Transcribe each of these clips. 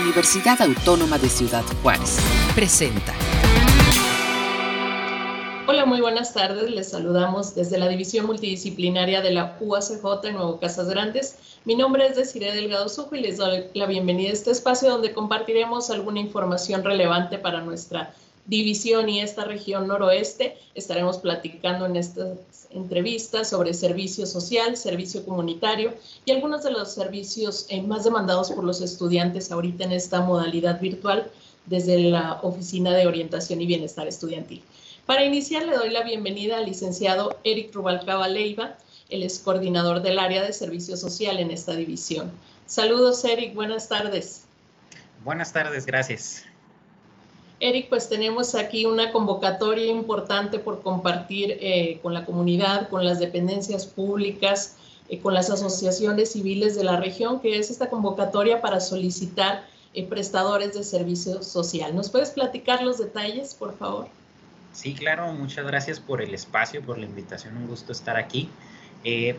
Universidad Autónoma de Ciudad Juárez. Presenta. Hola, muy buenas tardes. Les saludamos desde la División Multidisciplinaria de la UACJ en Nuevo Casas Grandes. Mi nombre es Desiree Delgado Sujo y les doy la bienvenida a este espacio donde compartiremos alguna información relevante para nuestra división y esta región noroeste. Estaremos platicando en estas entrevistas sobre servicio social, servicio comunitario y algunos de los servicios eh, más demandados por los estudiantes ahorita en esta modalidad virtual desde la Oficina de Orientación y Bienestar Estudiantil. Para iniciar, le doy la bienvenida al licenciado Eric Rubalcaba Leiva, el es coordinador del área de servicio social en esta división. Saludos, Eric, buenas tardes. Buenas tardes, gracias. Eric, pues tenemos aquí una convocatoria importante por compartir eh, con la comunidad, con las dependencias públicas, eh, con las asociaciones civiles de la región, que es esta convocatoria para solicitar eh, prestadores de servicio social. ¿Nos puedes platicar los detalles, por favor? Sí, claro, muchas gracias por el espacio, por la invitación, un gusto estar aquí.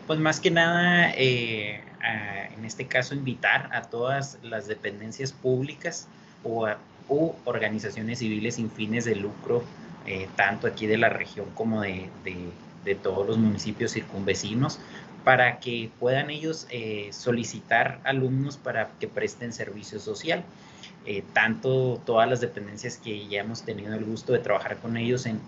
pues más que nada, en este caso, invitar a todas las dependencias públicas o a u organizaciones civiles sin fines de lucro, eh, tanto aquí de la región como de, todos los municipios circunvecinos, para que puedan ellos eh, solicitar alumnos para que presten servicio social. Eh, tanto todas las dependencias que ya hemos tenido el gusto de trabajar con ellos en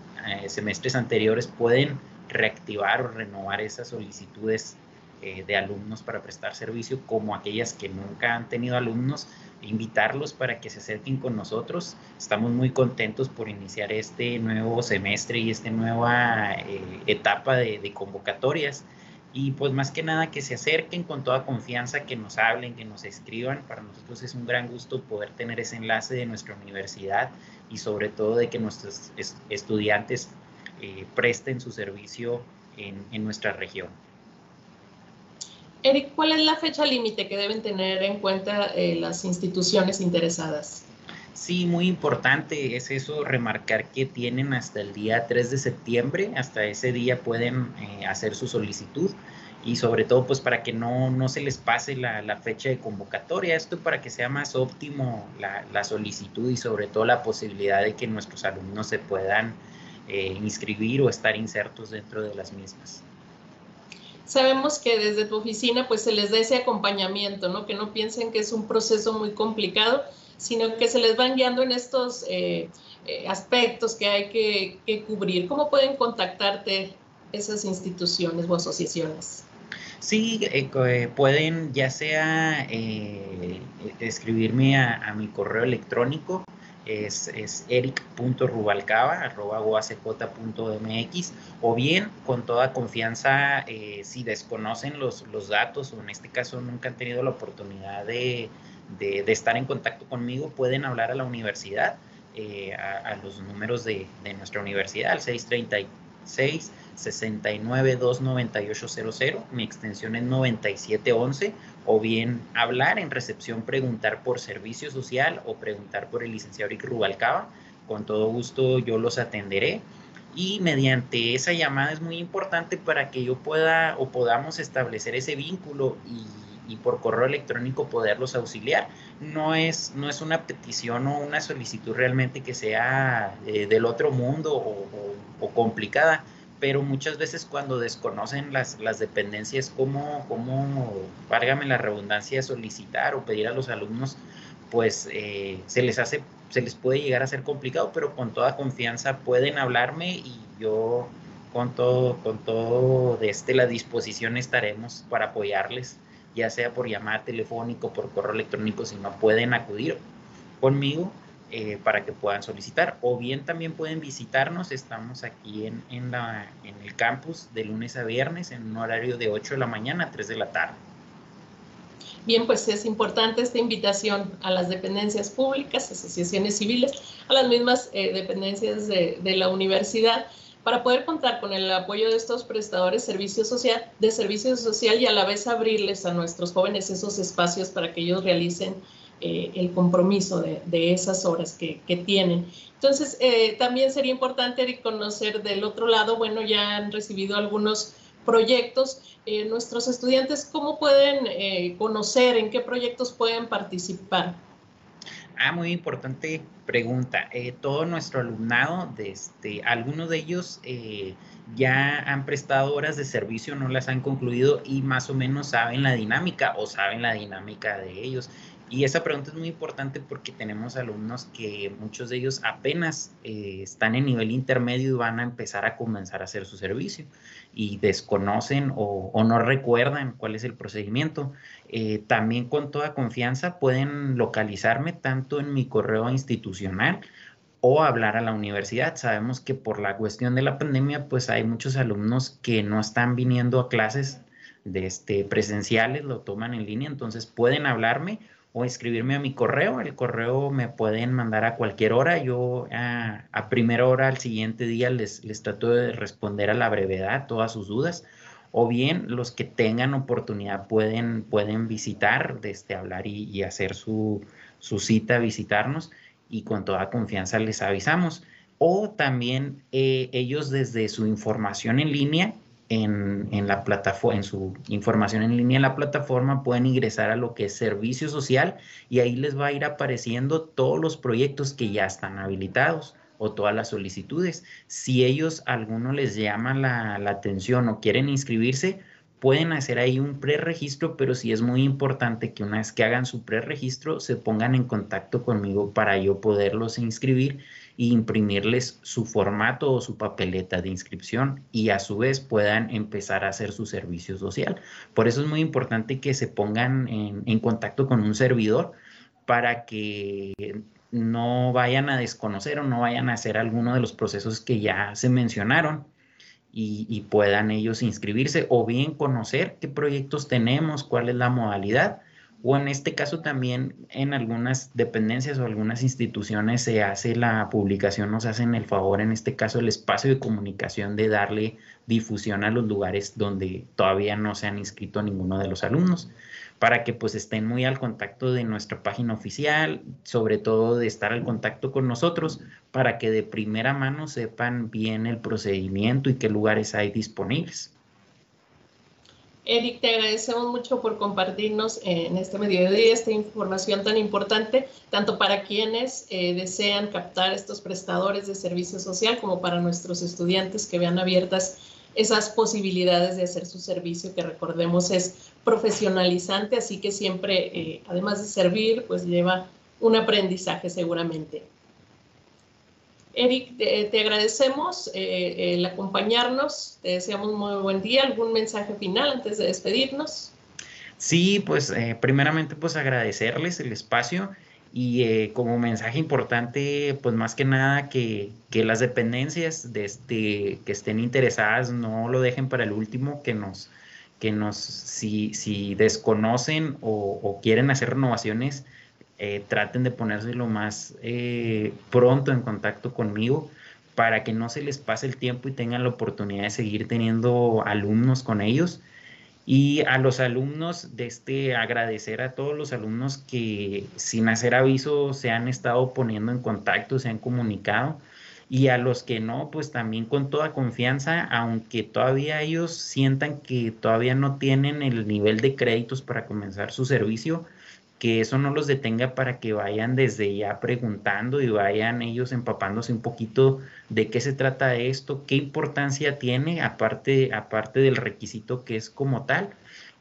semestres anteriores pueden reactivar o renovar esas solicitudes de alumnos para prestar servicio, como aquellas que nunca han tenido alumnos, invitarlos para que se acerquen con nosotros. Estamos muy contentos por iniciar este nuevo semestre y esta nueva eh, etapa de, convocatorias. Y pues más que nada que se acerquen con toda confianza, que nos hablen, que nos escriban. Para nosotros es un gran gusto poder tener ese enlace de nuestra universidad y sobre todo de que nuestros estudiantes eh, presten su servicio en nuestra región. Eric, ¿cuál es la fecha límite que deben tener en cuenta eh, las instituciones interesadas? Sí, muy importante es eso, remarcar que tienen hasta el día 3 de septiembre, hasta ese día pueden eh, hacer su solicitud y sobre todo pues para que no, no se les pase la, la, fecha de convocatoria, esto para que sea más óptimo la, la, solicitud y sobre todo la posibilidad de que nuestros alumnos se puedan eh, inscribir o estar insertos dentro de las mismas sabemos que desde tu oficina pues se les da ese acompañamiento, ¿no? Que no piensen que es un proceso muy complicado, sino que se les van guiando en estos eh, eh, aspectos que hay que, cubrir. ¿Cómo pueden contactarte esas instituciones o asociaciones? Sí, eh, pueden ya sea escribirme a, mi correo electrónico es, es o bien con toda confianza eh, si desconocen los, los datos o en este caso nunca han tenido la oportunidad de, de, estar en contacto conmigo, pueden hablar a la universidad, eh, a, los números de, de nuestra universidad, al 636 6929800, mi extensión es 9711, o bien hablar en recepción, preguntar por servicio social o preguntar por el licenciado Rick Rubalcaba. Con todo gusto yo los atenderé y mediante esa llamada es muy importante para que yo pueda o podamos establecer ese vínculo y, por correo electrónico poderlos auxiliar. No es, no es una petición o una solicitud realmente que sea eh, del otro mundo o complicada pero muchas veces cuando desconocen las, las dependencias, cómo, cómo, válgame la redundancia, solicitar o pedir a los alumnos, pues eh, se les hace, se les puede llegar a ser complicado, pero con toda confianza pueden hablarme y yo con todo, con todo de este, la disposición estaremos para apoyarles, ya sea por llamada telefónico, por correo electrónico, si no pueden acudir conmigo eh, para que puedan solicitar. O bien también pueden visitarnos, estamos aquí en, en, la, en el campus de lunes a viernes en un horario de 8 de la mañana a 3 de la tarde. Bien, pues es importante esta invitación a las dependencias públicas, asociaciones civiles, a las mismas eh, dependencias de, de, la universidad, para poder contar con el apoyo de estos prestadores de servicio social y a la vez abrirles a nuestros jóvenes esos espacios para que ellos realicen eh, el compromiso de, esas horas que, tienen. Entonces, eh, también sería importante conocer del otro lado, bueno, ya han recibido algunos proyectos. Eh, nuestros estudiantes, ¿cómo pueden conocer en qué proyectos pueden participar? Ah, muy importante pregunta. Todo nuestro alumnado, este, algunos de ellos ya han prestado horas de servicio, no las han concluido y más o menos saben la dinámica o saben la dinámica de ellos. Y esa pregunta es muy importante porque tenemos alumnos que muchos de ellos apenas eh, están en nivel intermedio y van a empezar a comenzar a hacer su servicio y desconocen o, no recuerdan cuál es el procedimiento. Eh, también con toda confianza pueden localizarme tanto en mi correo institucional o hablar a la universidad. Sabemos que por la cuestión de la pandemia, pues hay muchos alumnos que no están viniendo a clases de este, presenciales, lo toman en línea, entonces pueden hablarme o escribirme a mi correo. El correo me pueden mandar a cualquier hora. Yo a, primera hora al siguiente día les, les trato de responder a la brevedad todas sus dudas. O bien los que tengan oportunidad pueden, pueden visitar, desde hablar y, hacer su, su, cita, visitarnos y con toda confianza les avisamos. O también eh, ellos desde su información en línea en, la plataforma, en su información en línea en la plataforma, pueden ingresar a lo que es servicio social y ahí les va a ir apareciendo todos los proyectos que ya están habilitados o todas las solicitudes. Si ellos, alguno les llama la, la atención o quieren inscribirse, pueden hacer ahí un preregistro, pero sí es muy importante que una vez que hagan su preregistro se pongan en contacto conmigo para yo poderlos inscribir e imprimirles su formato o su papeleta de inscripción y a su vez puedan empezar a hacer su servicio social. Por eso es muy importante que se pongan en, contacto con un servidor para que no vayan a desconocer o no vayan a hacer alguno de los procesos que ya se mencionaron y, y, puedan ellos inscribirse o bien conocer qué proyectos tenemos, cuál es la modalidad o en este caso también en algunas dependencias o algunas instituciones se hace la publicación, nos hacen el favor, en este caso el espacio de comunicación de darle difusión a los lugares donde todavía no se han inscrito ninguno de los alumnos, para que pues estén muy al contacto de nuestra página oficial, sobre todo de estar al contacto con nosotros, para que de primera mano sepan bien el procedimiento y qué lugares hay disponibles. Eric, te agradecemos mucho por compartirnos en este mediodía esta información tan importante, tanto para quienes eh, desean captar estos prestadores de servicio social como para nuestros estudiantes que vean abiertas esas posibilidades de hacer su servicio, que recordemos es profesionalizante, así que siempre, eh, además de servir, pues lleva un aprendizaje seguramente. Eric, te, agradecemos eh, el acompañarnos, te deseamos muy buen día. ¿Algún mensaje final antes de despedirnos? Sí, pues eh, primeramente pues agradecerles el espacio y eh, como mensaje importante pues más que nada que, las dependencias de este, que estén interesadas no lo dejen para el último, que nos, que nos si, si desconocen o, o quieren hacer renovaciones, eh, traten de ponerse lo más eh, pronto en contacto conmigo para que no se les pase el tiempo y tengan la oportunidad de seguir teniendo alumnos con ellos. Y a los alumnos, de este, agradecer a todos los alumnos que sin hacer aviso se han estado poniendo en contacto, se han comunicado. Y a los que no, pues también con toda confianza, aunque todavía ellos sientan que todavía no tienen el nivel de créditos para comenzar su servicio, que eso no los detenga para que vayan desde ya preguntando y vayan ellos empapándose un poquito de qué se trata esto, qué importancia tiene, aparte, aparte del requisito que es como tal,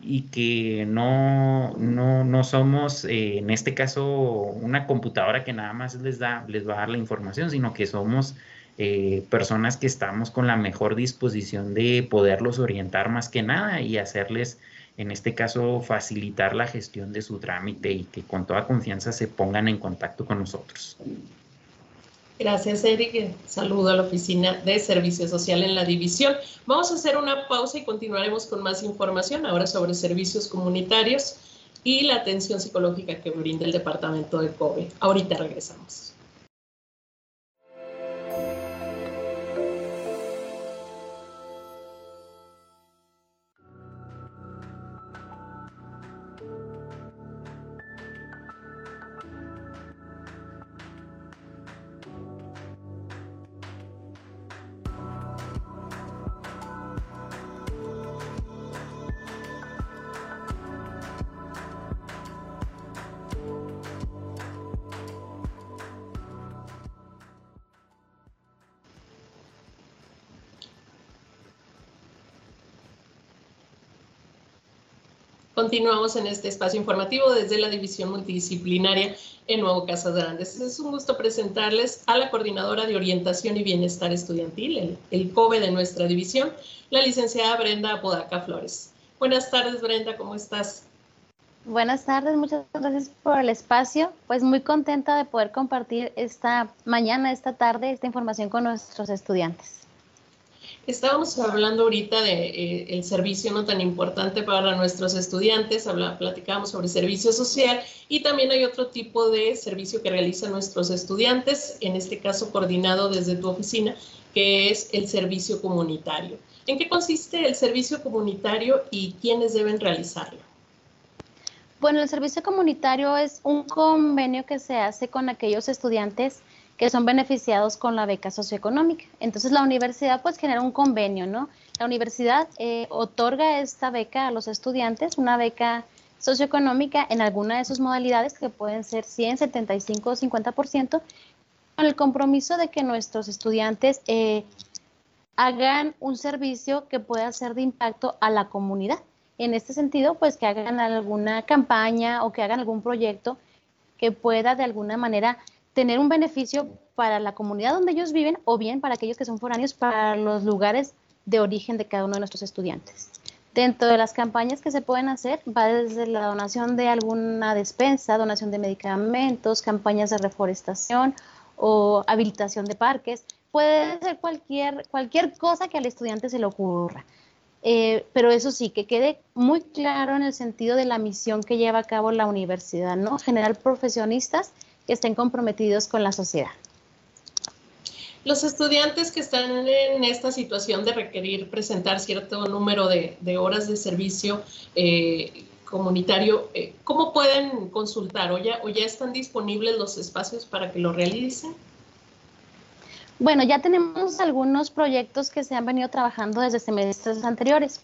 y que no, no, somos, eh, en este caso, una computadora que nada más les, da, les va a dar la información, sino que somos eh, personas que estamos con la mejor disposición de poderlos orientar más que nada y hacerles en este caso, facilitar la gestión de su trámite y que con toda confianza se pongan en contacto con nosotros. Gracias, Eric. Saludo a la Oficina de Servicio Social en la división. Vamos a hacer una pausa y continuaremos con más información ahora sobre servicios comunitarios y la atención psicológica que brinda el Departamento de COBE. Ahorita regresamos. Continuamos en este espacio informativo desde la División Multidisciplinaria en Nuevo Casas Grandes. Es un gusto presentarles a la Coordinadora de Orientación y Bienestar Estudiantil, el, el COBE de nuestra división, la licenciada Brenda Apodaca Flores. Buenas tardes, Brenda, ¿cómo estás? Buenas tardes, muchas gracias por el espacio. Pues muy contenta de poder compartir esta mañana, esta tarde, esta información con nuestros estudiantes. Estábamos hablando ahorita de eh, el servicio no tan importante para nuestros estudiantes, habla, platicábamos sobre servicio social y también hay otro tipo de servicio que realizan nuestros estudiantes, en este caso coordinado desde tu oficina, que es el servicio comunitario. ¿En qué consiste el servicio comunitario y quiénes deben realizarlo? Bueno, el servicio comunitario es un convenio que se hace con aquellos estudiantes que son beneficiados con la beca socioeconómica. Entonces la universidad pues genera un convenio, ¿no? La universidad eh, otorga esta beca a los estudiantes, una beca socioeconómica en alguna de sus modalidades que pueden ser 100, 75 o 50%, con el compromiso de que nuestros estudiantes eh, hagan un servicio que pueda ser de impacto a la comunidad en este sentido, pues que hagan alguna campaña o que hagan algún proyecto que pueda de alguna manera tener un beneficio para la comunidad donde ellos viven o bien para aquellos que son foráneos, para los lugares de origen de cada uno de nuestros estudiantes. Dentro de las campañas que se pueden hacer, va desde la donación de alguna despensa, donación de medicamentos, campañas de reforestación o habilitación de parques. Puede ser cualquier, cualquier cosa que al estudiante se le ocurra. Eh, pero eso sí, que quede muy claro en el sentido de la misión que lleva a cabo la universidad, ¿no? Generar profesionistas que estén comprometidos con la sociedad. Los estudiantes que están en esta situación de requerir presentar cierto número de, horas de servicio eh, comunitario, eh, ¿cómo pueden consultar? ¿O ya, ¿O ya están disponibles los espacios para que lo realicen? Bueno, ya tenemos algunos proyectos que se han venido trabajando desde semestres anteriores.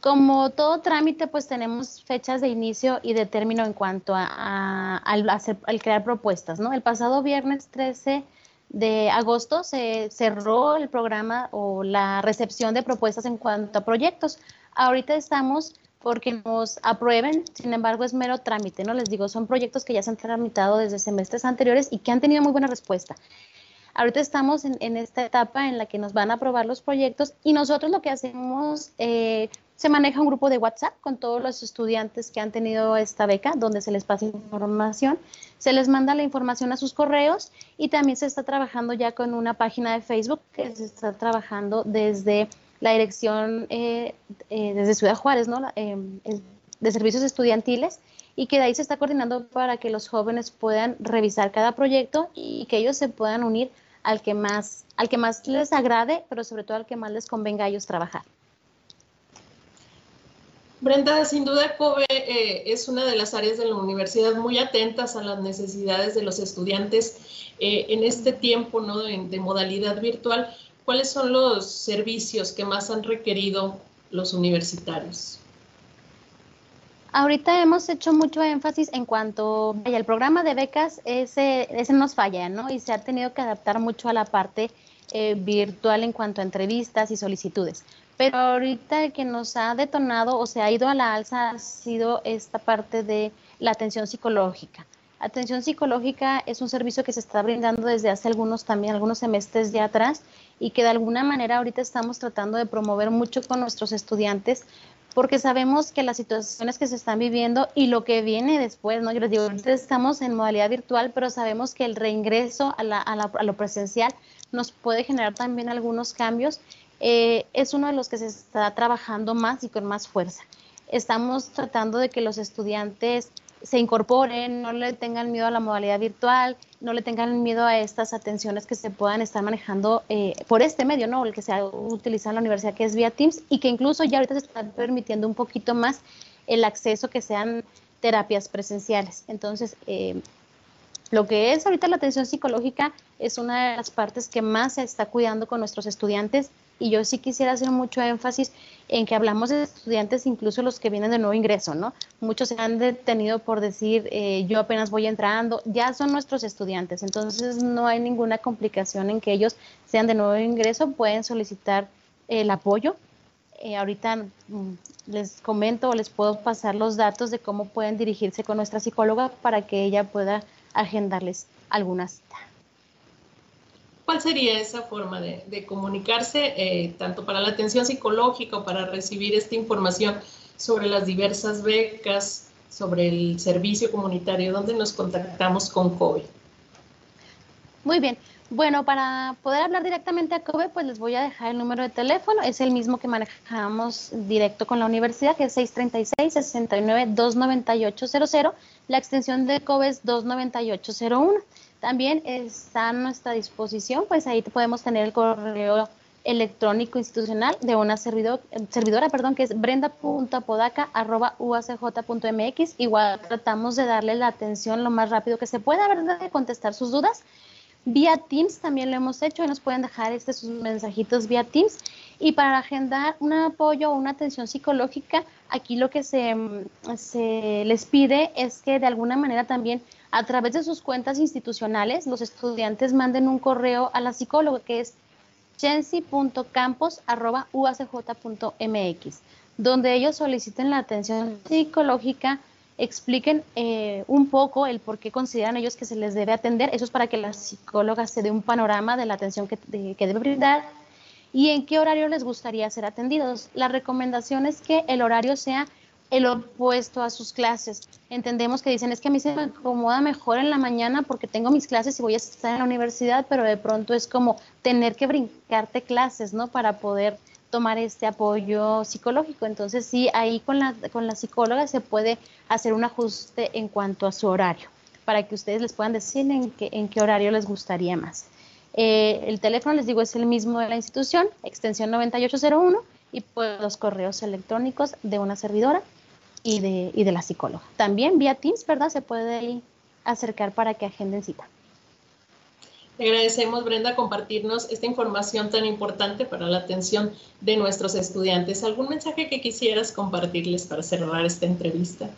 Como todo trámite, pues tenemos fechas de inicio y de término en cuanto a, al, crear propuestas, ¿no? El pasado viernes 13 de agosto se cerró el programa o la recepción de propuestas en cuanto a proyectos. Ahorita estamos porque nos aprueben, sin embargo es mero trámite, ¿no? Les digo, son proyectos que ya se han tramitado desde semestres anteriores y que han tenido muy buena respuesta. Ahorita estamos en, esta etapa en la que nos van a aprobar los proyectos y nosotros lo que hacemos, eh, se maneja un grupo de WhatsApp con todos los estudiantes que han tenido esta beca, donde se les pasa información, se les manda la información a sus correos y también se está trabajando ya con una página de Facebook que se está trabajando desde la dirección, eh, eh, desde Ciudad Juárez, ¿no? de servicios estudiantiles y que de ahí se está coordinando para que los jóvenes puedan revisar cada proyecto y que ellos se puedan unir al que más, al que más les agrade, pero sobre todo al que más les convenga a ellos trabajar. Brenda, sin duda COBE eh, es una de las áreas de la universidad muy atentas a las necesidades de los estudiantes eh, en este tiempo ¿no? de modalidad virtual. ¿Cuáles son los servicios que más han requerido los universitarios? Ahorita hemos hecho mucho énfasis en cuanto, vaya, el programa de becas, ese, nos falla, ¿no? Y se ha tenido que adaptar mucho a la parte eh, virtual en cuanto a entrevistas y solicitudes. Pero ahorita el que nos ha detonado o se ha ido a la alza ha sido esta parte de la atención psicológica. Atención psicológica es un servicio que se está brindando desde hace algunos también, algunos semestres ya atrás y que de alguna manera ahorita estamos tratando de promover mucho con nuestros estudiantes porque sabemos que las situaciones que se están viviendo y lo que viene después, ¿no? Yo les digo, ahorita estamos en modalidad virtual, pero sabemos que el reingreso a, la, a, la, a lo presencial nos puede generar también algunos cambios. Eh, es uno de los que se está trabajando más y con más fuerza. Estamos tratando de que los estudiantes se incorporen, no le tengan miedo a la modalidad virtual, no le tengan miedo a estas atenciones que se puedan estar manejando eh, por este medio, ¿no? El que se ha utilizado en la universidad, que es vía Teams, y que incluso ya ahorita se está permitiendo un poquito más el acceso que sean terapias presenciales. Entonces, eh, lo que es ahorita la atención psicológica es una de las partes que más se está cuidando con nuestros estudiantes y yo sí quisiera hacer mucho énfasis en que hablamos de estudiantes, incluso los que vienen de nuevo ingreso, ¿no? Muchos se han detenido por decir, eh, yo apenas voy entrando, ya son nuestros estudiantes, entonces no hay ninguna complicación en que ellos sean de nuevo ingreso, pueden solicitar el apoyo. Eh, ahorita mm, les comento o les puedo pasar los datos de cómo pueden dirigirse con nuestra psicóloga para que ella pueda agendarles alguna cita. ¿Cuál sería esa forma de, comunicarse, eh, tanto para la atención psicológica o para recibir esta información sobre las diversas becas, sobre el servicio comunitario, donde nos contactamos con COVID? Muy bien. Bueno, para poder hablar directamente a COBE, pues les voy a dejar el número de teléfono. Es el mismo que manejamos directo con la universidad, que es 636-69-29800. La extensión de COBE es 29801. También está a nuestra disposición, pues ahí podemos tener el correo electrónico institucional de una servidor, servidora, perdón, que es brenda.apodaca.uacj.mx. Igual tratamos de darle la atención lo más rápido que se pueda, ¿verdad? De contestar sus dudas. Vía Teams también lo hemos hecho y nos pueden dejar este, sus mensajitos vía Teams. Y para agendar un apoyo o una atención psicológica, aquí lo que se, se les pide es que de alguna manera también a través de sus cuentas institucionales los estudiantes manden un correo a la psicóloga que es chensi.campos.uacj.mx, donde ellos soliciten la atención psicológica expliquen eh, un poco el por qué consideran ellos que se les debe atender. Eso es para que la psicóloga se dé un panorama de la atención que, que debe brindar y en qué horario les gustaría ser atendidos. La recomendación es que el horario sea el opuesto a sus clases. Entendemos que dicen, es que a mí se me acomoda mejor en la mañana porque tengo mis clases y voy a estar en la universidad, pero de pronto es como tener que brincarte clases, ¿no? Para poder tomar este apoyo psicológico. Entonces, sí, ahí con la, con la psicóloga se puede hacer un ajuste en cuanto a su horario, para que ustedes les puedan decir en qué, en qué horario les gustaría más. Eh, el teléfono, les digo, es el mismo de la institución, extensión 9801, y pues los correos electrónicos de una servidora y de, y de la psicóloga. También vía Teams, ¿verdad? Se puede acercar para que agenden cita. Te agradecemos, Brenda, compartirnos esta información tan importante para la atención de nuestros estudiantes. ¿Algún mensaje que quisieras compartirles para cerrar esta entrevista?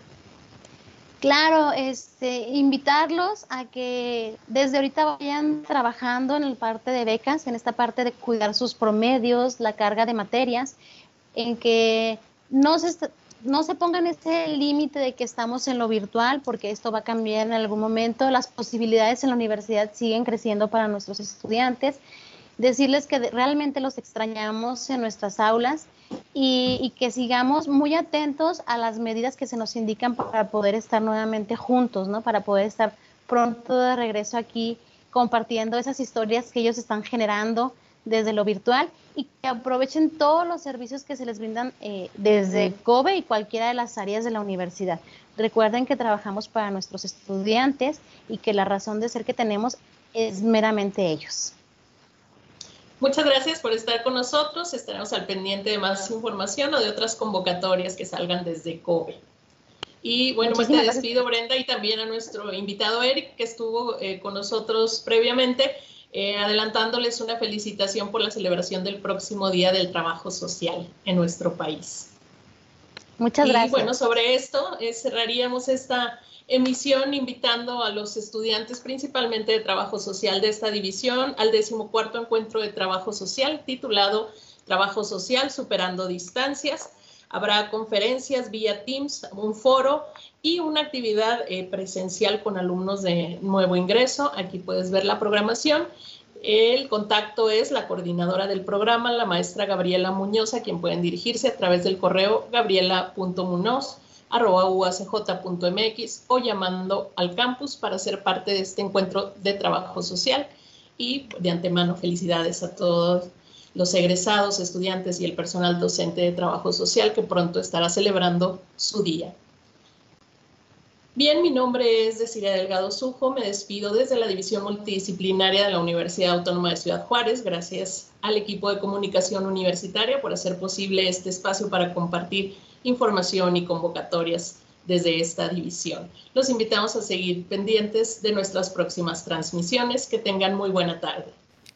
Claro, este, invitarlos a que desde ahorita vayan trabajando en la parte de becas, en esta parte de cuidar sus promedios, la carga de materias, en que no se, no se pongan ese límite de que estamos en lo virtual, porque esto va a cambiar en algún momento. Las posibilidades en la universidad siguen creciendo para nuestros estudiantes. Decirles que realmente los extrañamos en nuestras aulas y, que sigamos muy atentos a las medidas que se nos indican para poder estar nuevamente juntos, ¿no? Para poder estar pronto de regreso aquí compartiendo esas historias que ellos están generando desde lo virtual y que aprovechen todos los servicios que se les brindan eh, desde COBE y cualquiera de las áreas de la universidad. Recuerden que trabajamos para nuestros estudiantes y que la razón de ser que tenemos es meramente ellos. Muchas gracias por estar con nosotros. Estaremos al pendiente de más información o de otras convocatorias que salgan desde COBE. Y bueno, pues te despido, Brenda, y también a nuestro invitado Eric, que estuvo eh, con nosotros previamente. Eh, adelantándoles una felicitación por la celebración del próximo Día del Trabajo Social en nuestro país. Muchas gracias. Y bueno, sobre esto eh, cerraríamos esta emisión invitando a los estudiantes principalmente de trabajo social de esta división al decimocuarto encuentro de trabajo social titulado Trabajo Social Superando Distancias. Habrá conferencias vía Teams, un foro y una actividad eh, presencial con alumnos de nuevo ingreso. Aquí puedes ver la programación. El contacto es la coordinadora del programa, la maestra Gabriela Muñoz, a quien pueden dirigirse a través del correo gabriela.munoz.uacj.mx o llamando al campus para ser parte de este encuentro de trabajo social. Y de antemano, felicidades a todos los egresados, estudiantes y el personal docente de trabajo social que pronto estará celebrando su día. Bien, mi nombre es Desiree Delgado Sujo, me despido desde la División Multidisciplinaria de la Universidad Autónoma de Ciudad Juárez. Gracias al equipo de comunicación universitaria por hacer posible este espacio para compartir información y convocatorias desde esta división. Los invitamos a seguir pendientes de nuestras próximas transmisiones. Que tengan muy buena tarde.